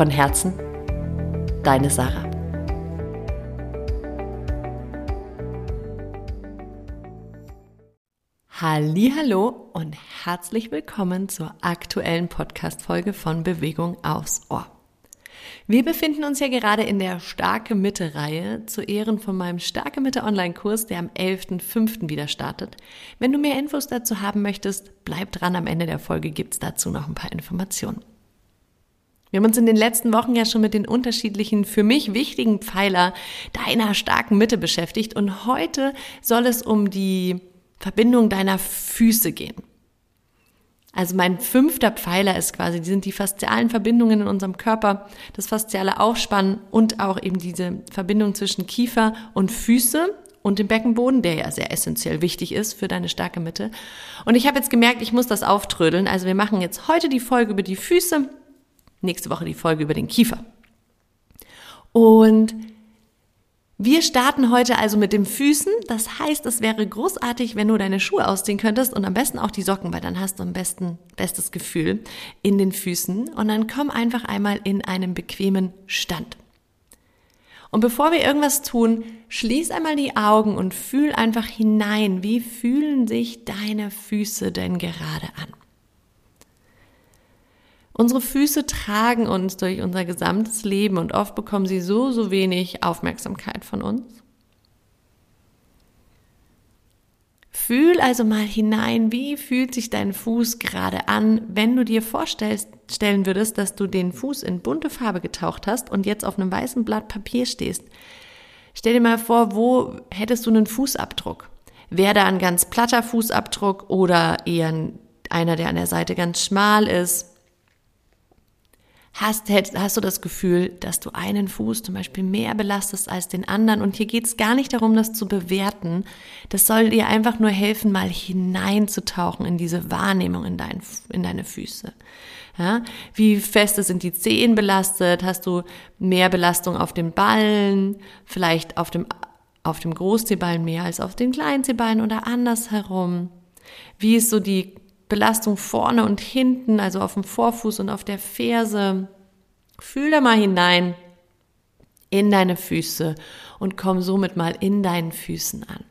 Von Herzen, deine Sarah. Hallo und herzlich willkommen zur aktuellen Podcast Folge von Bewegung aufs Ohr. Wir befinden uns ja gerade in der Starke Mitte Reihe zu Ehren von meinem Starke Mitte Online Kurs, der am 11.05. wieder startet. Wenn du mehr Infos dazu haben möchtest, bleib dran. Am Ende der Folge gibt's dazu noch ein paar Informationen. Wir haben uns in den letzten Wochen ja schon mit den unterschiedlichen, für mich wichtigen Pfeiler deiner starken Mitte beschäftigt und heute soll es um die Verbindung deiner Füße gehen. Also mein fünfter Pfeiler ist quasi, die sind die faszialen Verbindungen in unserem Körper, das fasziale Aufspannen und auch eben diese Verbindung zwischen Kiefer und Füße und dem Beckenboden, der ja sehr essentiell wichtig ist für deine starke Mitte. Und ich habe jetzt gemerkt, ich muss das auftrödeln. Also wir machen jetzt heute die Folge über die Füße Nächste Woche die Folge über den Kiefer. Und wir starten heute also mit den Füßen. Das heißt, es wäre großartig, wenn du deine Schuhe ausziehen könntest und am besten auch die Socken, weil dann hast du am besten bestes Gefühl in den Füßen. Und dann komm einfach einmal in einen bequemen Stand. Und bevor wir irgendwas tun, schließ einmal die Augen und fühl einfach hinein, wie fühlen sich deine Füße denn gerade an. Unsere Füße tragen uns durch unser gesamtes Leben und oft bekommen sie so, so wenig Aufmerksamkeit von uns. Fühl also mal hinein, wie fühlt sich dein Fuß gerade an, wenn du dir vorstellen würdest, dass du den Fuß in bunte Farbe getaucht hast und jetzt auf einem weißen Blatt Papier stehst. Stell dir mal vor, wo hättest du einen Fußabdruck? Wäre da ein ganz platter Fußabdruck oder eher einer, der an der Seite ganz schmal ist? Hast, hast du das Gefühl, dass du einen Fuß zum Beispiel mehr belastest als den anderen. Und hier geht es gar nicht darum, das zu bewerten. Das soll dir einfach nur helfen, mal hineinzutauchen in diese Wahrnehmung in, dein, in deine Füße. Ja, wie feste sind die Zehen belastet? Hast du mehr Belastung auf den Ballen? Vielleicht auf dem, auf dem Großzehballen mehr als auf den Kleinzehballen oder andersherum? Wie ist so die Belastung vorne und hinten, also auf dem Vorfuß und auf der Ferse. Fühl da mal hinein in deine Füße und komm somit mal in deinen Füßen an.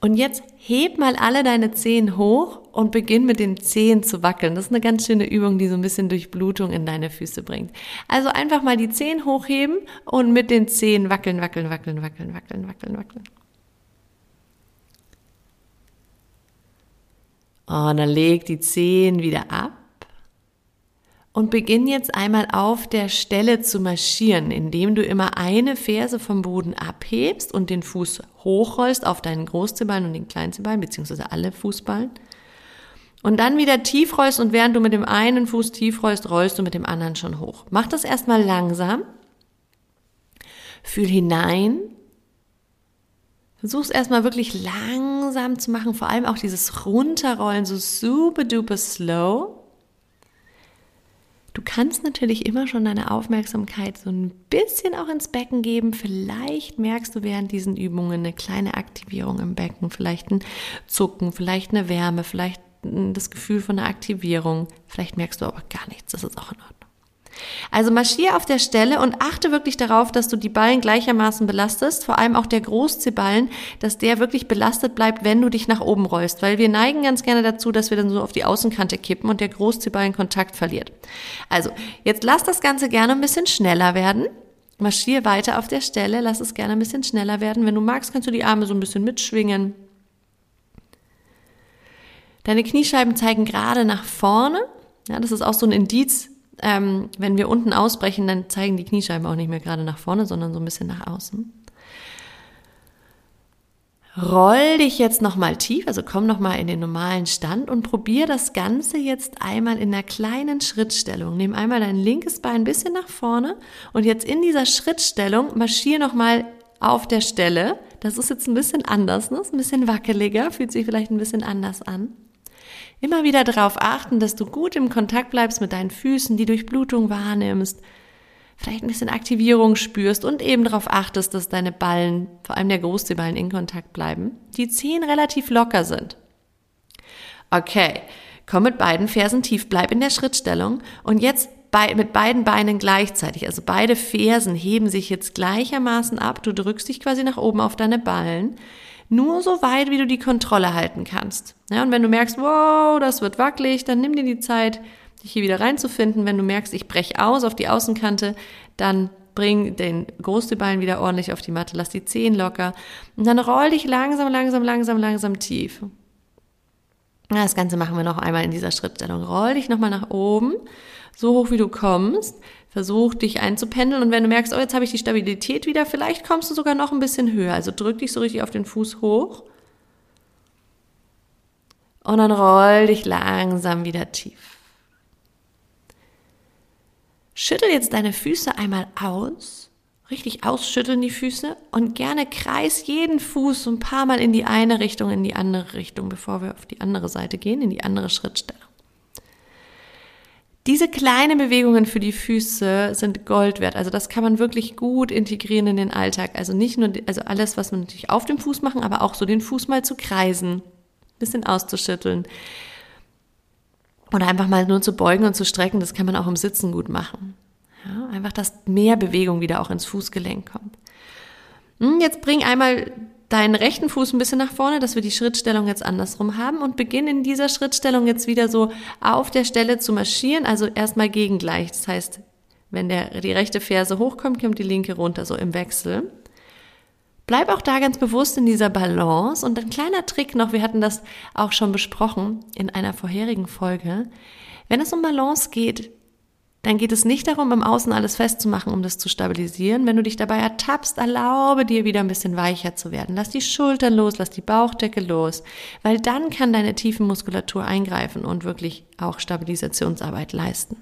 Und jetzt heb mal alle deine Zehen hoch und beginn mit den Zehen zu wackeln. Das ist eine ganz schöne Übung, die so ein bisschen Durchblutung in deine Füße bringt. Also einfach mal die Zehen hochheben und mit den Zehen wackeln, wackeln, wackeln, wackeln, wackeln, wackeln, wackeln. Und dann leg die Zehen wieder ab und beginn jetzt einmal auf der Stelle zu marschieren, indem du immer eine Ferse vom Boden abhebst und den Fuß hochrollst auf deinen Großzehballen und den Kleinzehballen, beziehungsweise alle Fußballen. Und dann wieder tief rollst und während du mit dem einen Fuß tief rollst, rollst du mit dem anderen schon hoch. Mach das erstmal langsam. Fühl hinein Versuch's erstmal wirklich langsam zu machen, vor allem auch dieses Runterrollen, so super duper slow. Du kannst natürlich immer schon deine Aufmerksamkeit so ein bisschen auch ins Becken geben. Vielleicht merkst du während diesen Übungen eine kleine Aktivierung im Becken, vielleicht ein Zucken, vielleicht eine Wärme, vielleicht das Gefühl von einer Aktivierung. Vielleicht merkst du aber gar nichts, das ist auch in Ordnung. Also marschier auf der Stelle und achte wirklich darauf, dass du die Ballen gleichermaßen belastest, vor allem auch der Großzehballen, dass der wirklich belastet bleibt, wenn du dich nach oben rollst, weil wir neigen ganz gerne dazu, dass wir dann so auf die Außenkante kippen und der Großzehballen Kontakt verliert. Also, jetzt lass das Ganze gerne ein bisschen schneller werden. Marschier weiter auf der Stelle, lass es gerne ein bisschen schneller werden. Wenn du magst, kannst du die Arme so ein bisschen mitschwingen. Deine Kniescheiben zeigen gerade nach vorne. Ja, das ist auch so ein Indiz ähm, wenn wir unten ausbrechen, dann zeigen die Kniescheiben auch nicht mehr gerade nach vorne, sondern so ein bisschen nach außen. Roll dich jetzt nochmal tief, also komm nochmal in den normalen Stand und probier das Ganze jetzt einmal in einer kleinen Schrittstellung. Nimm einmal dein linkes Bein ein bisschen nach vorne und jetzt in dieser Schrittstellung marschier nochmal auf der Stelle. Das ist jetzt ein bisschen anders, ne? Ist ein bisschen wackeliger, fühlt sich vielleicht ein bisschen anders an. Immer wieder darauf achten, dass du gut im Kontakt bleibst mit deinen Füßen, die Durchblutung wahrnimmst, vielleicht ein bisschen Aktivierung spürst und eben darauf achtest, dass deine Ballen, vor allem der Großzehballen, in Kontakt bleiben. Die Zehen relativ locker sind. Okay, komm mit beiden Fersen tief, bleib in der Schrittstellung und jetzt bei, mit beiden Beinen gleichzeitig. Also beide Fersen heben sich jetzt gleichermaßen ab. Du drückst dich quasi nach oben auf deine Ballen. Nur so weit, wie du die Kontrolle halten kannst. Ja, und wenn du merkst, wow, das wird wackelig, dann nimm dir die Zeit, dich hier wieder reinzufinden. Wenn du merkst, ich breche aus auf die Außenkante, dann bring den Großdüballen wieder ordentlich auf die Matte, lass die Zehen locker und dann roll dich langsam, langsam, langsam, langsam tief. Das Ganze machen wir noch einmal in dieser Schrittstellung. Roll dich nochmal nach oben, so hoch wie du kommst. Versuch dich einzupendeln und wenn du merkst, oh, jetzt habe ich die Stabilität wieder, vielleicht kommst du sogar noch ein bisschen höher. Also drück dich so richtig auf den Fuß hoch. Und dann roll dich langsam wieder tief. Schüttel jetzt deine Füße einmal aus, richtig ausschütteln die Füße und gerne kreis jeden Fuß ein paar Mal in die eine Richtung, in die andere Richtung, bevor wir auf die andere Seite gehen, in die andere Schrittstellung. Diese kleinen Bewegungen für die Füße sind Gold wert. Also das kann man wirklich gut integrieren in den Alltag. Also nicht nur, also alles, was wir natürlich auf dem Fuß machen, aber auch so den Fuß mal zu kreisen, bisschen auszuschütteln, oder einfach mal nur zu beugen und zu strecken, das kann man auch im Sitzen gut machen. Ja, einfach, dass mehr Bewegung wieder auch ins Fußgelenk kommt. Hm, jetzt bring einmal deinen rechten Fuß ein bisschen nach vorne, dass wir die Schrittstellung jetzt andersrum haben und beginn in dieser Schrittstellung jetzt wieder so auf der Stelle zu marschieren, also erstmal gegengleich. Das heißt, wenn der, die rechte Ferse hochkommt, kommt die linke runter, so im Wechsel. Bleib auch da ganz bewusst in dieser Balance. Und ein kleiner Trick noch, wir hatten das auch schon besprochen in einer vorherigen Folge. Wenn es um Balance geht, dann geht es nicht darum, im Außen alles festzumachen, um das zu stabilisieren. Wenn du dich dabei ertappst, erlaube dir wieder ein bisschen weicher zu werden. Lass die Schultern los, lass die Bauchdecke los, weil dann kann deine Tiefenmuskulatur eingreifen und wirklich auch Stabilisationsarbeit leisten.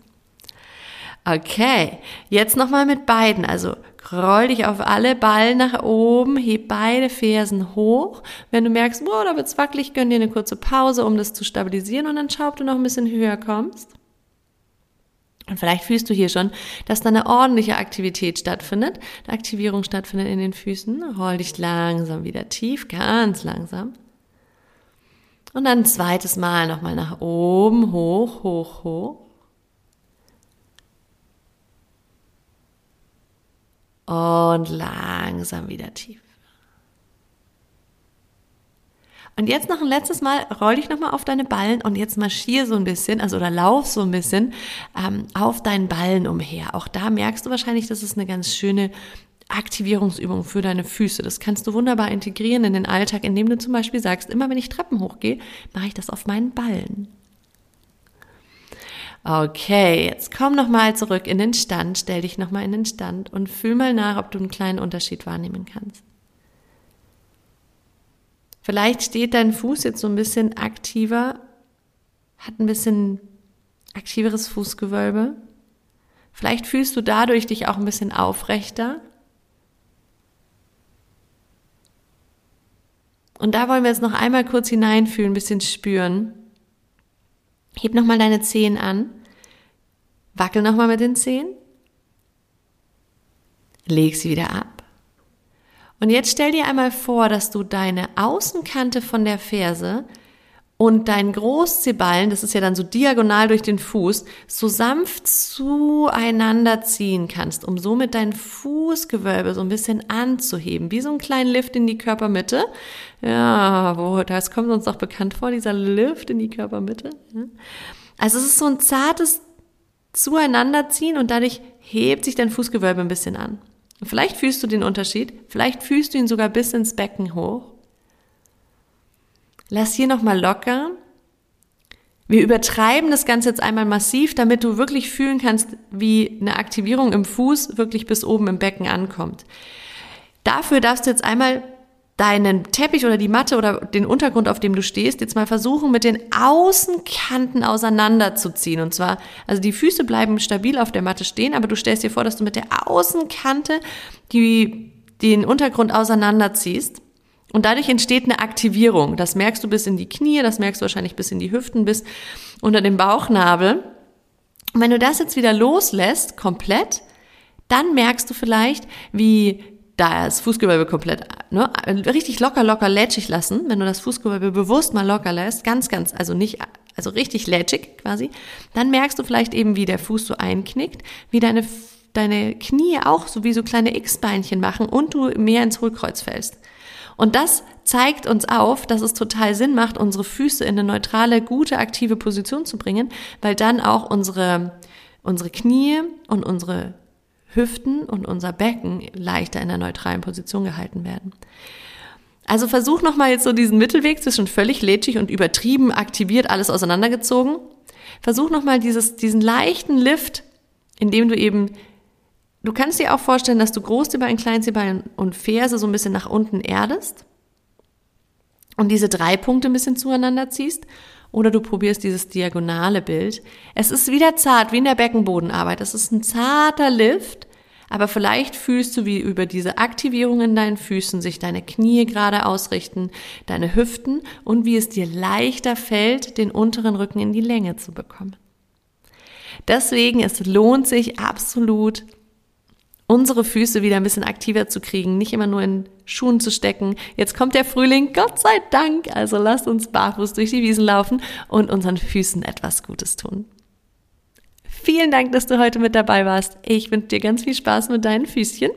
Okay, jetzt nochmal mit beiden. Also roll dich auf alle Ballen nach oben, heb beide Fersen hoch. Wenn du merkst, boah, da wird's wackelig, gönn dir eine kurze Pause, um das zu stabilisieren und dann schau, ob du noch ein bisschen höher kommst. Und vielleicht fühlst du hier schon, dass da eine ordentliche Aktivität stattfindet, eine Aktivierung stattfindet in den Füßen. Roll dich langsam wieder tief, ganz langsam. Und dann ein zweites Mal nochmal nach oben, hoch, hoch, hoch. und langsam wieder tief. Und jetzt noch ein letztes Mal, roll dich nochmal auf deine Ballen und jetzt marschier so ein bisschen, also oder lauf so ein bisschen ähm, auf deinen Ballen umher. Auch da merkst du wahrscheinlich, das ist eine ganz schöne Aktivierungsübung für deine Füße. Das kannst du wunderbar integrieren in den Alltag, indem du zum Beispiel sagst, immer wenn ich Treppen hochgehe, mache ich das auf meinen Ballen. Okay, jetzt komm nochmal zurück in den Stand, stell dich nochmal in den Stand und fühl mal nach, ob du einen kleinen Unterschied wahrnehmen kannst. Vielleicht steht dein Fuß jetzt so ein bisschen aktiver, hat ein bisschen aktiveres Fußgewölbe. Vielleicht fühlst du dadurch dich auch ein bisschen aufrechter. Und da wollen wir jetzt noch einmal kurz hineinfühlen, ein bisschen spüren. Heb nochmal deine Zehen an. Wackel nochmal mit den Zehen. Leg sie wieder ab. Und jetzt stell dir einmal vor, dass du deine Außenkante von der Ferse und deinen Großzehballen, das ist ja dann so diagonal durch den Fuß, so sanft zueinander ziehen kannst, um somit dein Fußgewölbe so ein bisschen anzuheben, wie so einen kleinen Lift in die Körpermitte. Ja, wo, das kommt uns doch bekannt vor, dieser Lift in die Körpermitte. Also es ist so ein zartes Zueinanderziehen und dadurch hebt sich dein Fußgewölbe ein bisschen an. Und vielleicht fühlst du den Unterschied, vielleicht fühlst du ihn sogar bis ins Becken hoch. Lass hier nochmal locker. Wir übertreiben das Ganze jetzt einmal massiv, damit du wirklich fühlen kannst, wie eine Aktivierung im Fuß wirklich bis oben im Becken ankommt. Dafür darfst du jetzt einmal deinen Teppich oder die Matte oder den Untergrund, auf dem du stehst, jetzt mal versuchen, mit den Außenkanten auseinanderzuziehen. Und zwar, also die Füße bleiben stabil auf der Matte stehen, aber du stellst dir vor, dass du mit der Außenkante die, den Untergrund auseinanderziehst. Und dadurch entsteht eine Aktivierung. Das merkst du bis in die Knie, das merkst du wahrscheinlich bis in die Hüften, bis unter dem Bauchnabel. Und wenn du das jetzt wieder loslässt, komplett, dann merkst du vielleicht, wie da das Fußgewölbe komplett, ne, richtig locker, locker lätschig lassen, wenn du das Fußgewölbe bewusst mal locker lässt, ganz, ganz, also nicht, also richtig lätschig quasi, dann merkst du vielleicht eben, wie der Fuß so einknickt, wie deine, deine Knie auch so wie so kleine X-Beinchen machen und du mehr ins Hohlkreuz fällst. Und das zeigt uns auf, dass es total Sinn macht, unsere Füße in eine neutrale, gute, aktive Position zu bringen, weil dann auch unsere, unsere Knie und unsere Hüften und unser Becken leichter in der neutralen Position gehalten werden. Also versuch nochmal jetzt so diesen Mittelweg zwischen völlig lätschig und übertrieben aktiviert, alles auseinandergezogen. Versuch nochmal dieses, diesen leichten Lift, indem du eben, du kannst dir auch vorstellen, dass du Großziebein, Kleinziebein und Ferse so ein bisschen nach unten erdest und diese drei Punkte ein bisschen zueinander ziehst oder du probierst dieses diagonale Bild. Es ist wieder zart, wie in der Beckenbodenarbeit. Es ist ein zarter Lift, aber vielleicht fühlst du, wie über diese Aktivierung in deinen Füßen sich deine Knie gerade ausrichten, deine Hüften und wie es dir leichter fällt, den unteren Rücken in die Länge zu bekommen. Deswegen, es lohnt sich absolut, unsere Füße wieder ein bisschen aktiver zu kriegen, nicht immer nur in Schuhen zu stecken. Jetzt kommt der Frühling, Gott sei Dank. Also lasst uns barfuß durch die Wiesen laufen und unseren Füßen etwas Gutes tun. Vielen Dank, dass du heute mit dabei warst. Ich wünsche dir ganz viel Spaß mit deinen Füßchen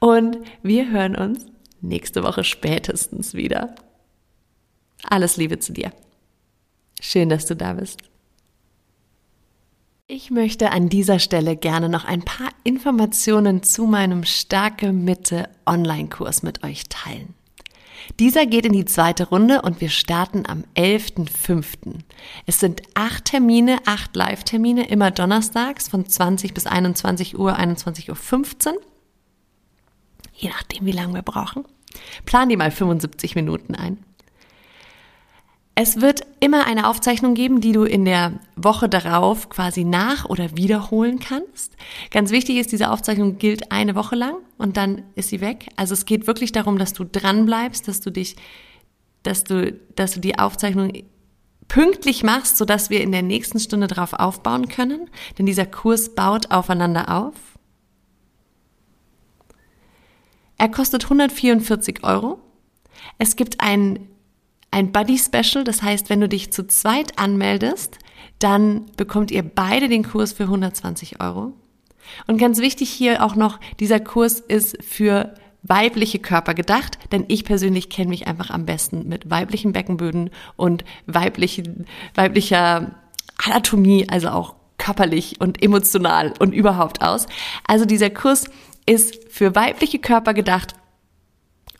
und wir hören uns nächste Woche spätestens wieder. Alles Liebe zu dir. Schön, dass du da bist. Ich möchte an dieser Stelle gerne noch ein paar Informationen zu meinem Starke Mitte Online-Kurs mit euch teilen. Dieser geht in die zweite Runde und wir starten am 11.05. Es sind acht Termine, acht Live-Termine, immer donnerstags von 20 bis 21 Uhr, 21.15 Uhr. Je nachdem, wie lange wir brauchen. Plan die mal 75 Minuten ein. Es wird immer eine Aufzeichnung geben, die du in der Woche darauf quasi nach- oder wiederholen kannst. Ganz wichtig ist, diese Aufzeichnung gilt eine Woche lang und dann ist sie weg. Also es geht wirklich darum, dass du dran bleibst, dass du dich, dass du, dass du die Aufzeichnung pünktlich machst, sodass wir in der nächsten Stunde darauf aufbauen können. Denn dieser Kurs baut aufeinander auf. Er kostet 144 Euro. Es gibt ein ein Buddy Special. Das heißt, wenn du dich zu zweit anmeldest, dann bekommt ihr beide den Kurs für 120 Euro. Und ganz wichtig hier auch noch, dieser Kurs ist für weibliche Körper gedacht, denn ich persönlich kenne mich einfach am besten mit weiblichen Beckenböden und weiblichen, weiblicher Anatomie, also auch körperlich und emotional und überhaupt aus. Also dieser Kurs ist für weibliche Körper gedacht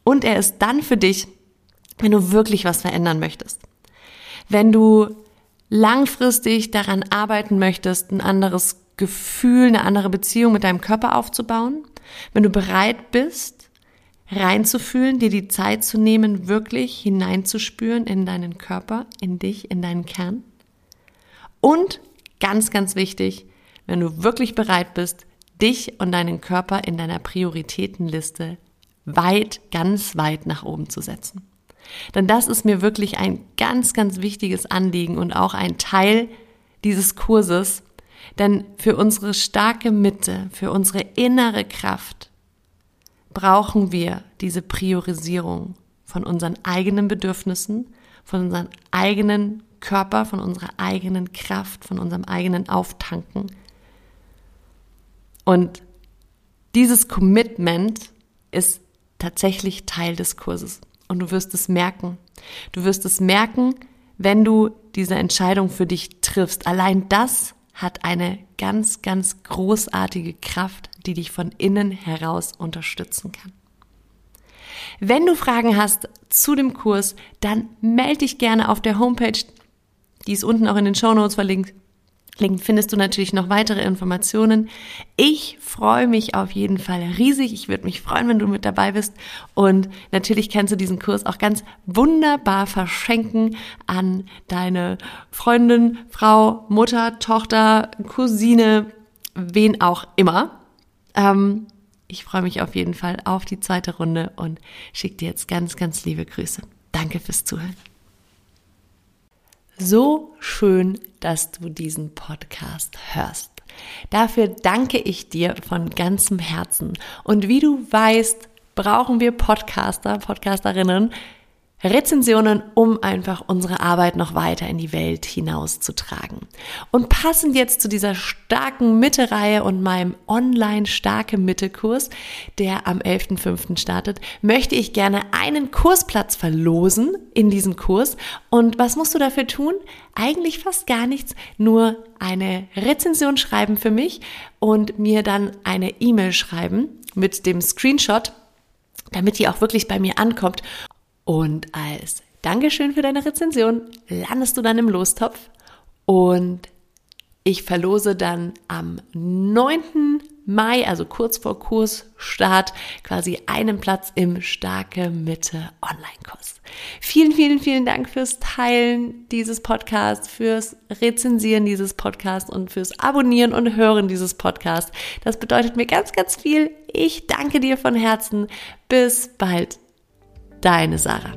und er ist dann für dich, wenn du wirklich was verändern möchtest. Wenn du langfristig daran arbeiten möchtest, ein anderes Gefühl, eine andere Beziehung mit deinem Körper aufzubauen, wenn du bereit bist, reinzufühlen, dir die Zeit zu nehmen, wirklich hineinzuspüren in deinen Körper, in dich, in deinen Kern. Und ganz, ganz wichtig, wenn du wirklich bereit bist, dich und deinen Körper in deiner Prioritätenliste weit, ganz weit nach oben zu setzen. Denn das ist mir wirklich ein ganz, ganz wichtiges Anliegen und auch ein Teil dieses Kurses. Denn für unsere starke Mitte, für unsere innere Kraft brauchen wir diese Priorisierung von unseren eigenen Bedürfnissen, von unserem eigenen Körper, von unserer eigenen Kraft, von unserem eigenen Auftanken. Und dieses Commitment ist tatsächlich Teil des Kurses und du wirst es merken. Du wirst es merken, wenn du diese Entscheidung für dich triffst. Allein das hat eine ganz, ganz großartige Kraft, die dich von innen heraus unterstützen kann. Wenn du Fragen hast zu dem Kurs, dann melde dich gerne auf der Homepage. Die ist unten auch in den Show Notes verlinkt. Link findest du natürlich noch weitere Informationen. Ich freue mich auf jeden Fall riesig. Ich würde mich freuen, wenn du mit dabei bist. Und natürlich kannst du diesen Kurs auch ganz wunderbar verschenken an deine Freundin, Frau, Mutter, Tochter, Cousine, wen auch immer. Ähm, ich freue mich auf jeden Fall auf die zweite Runde und schicke dir jetzt ganz, ganz liebe Grüße. Danke fürs Zuhören. So schön, dass du diesen Podcast hörst. Dafür danke ich dir von ganzem Herzen. Und wie du weißt, brauchen wir Podcaster, Podcasterinnen, Rezensionen, um einfach unsere Arbeit noch weiter in die Welt hinauszutragen. Und passend jetzt zu dieser starken Mitte-Reihe und meinem online starke Mitte-Kurs, der am 11.05. startet, möchte ich gerne einen Kursplatz verlosen in diesem Kurs. Und was musst du dafür tun? Eigentlich fast gar nichts, nur eine Rezension schreiben für mich und mir dann eine E-Mail schreiben mit dem Screenshot damit die auch wirklich bei mir ankommt. Und als Dankeschön für deine Rezension landest du dann im Lostopf und ich verlose dann am 9. Mai, also kurz vor Kursstart, quasi einen Platz im Starke Mitte Online-Kurs. Vielen, vielen, vielen Dank fürs Teilen dieses Podcasts, fürs Rezensieren dieses Podcasts und fürs Abonnieren und Hören dieses Podcasts. Das bedeutet mir ganz, ganz viel. Ich danke dir von Herzen. Bis bald. Deine Sarah.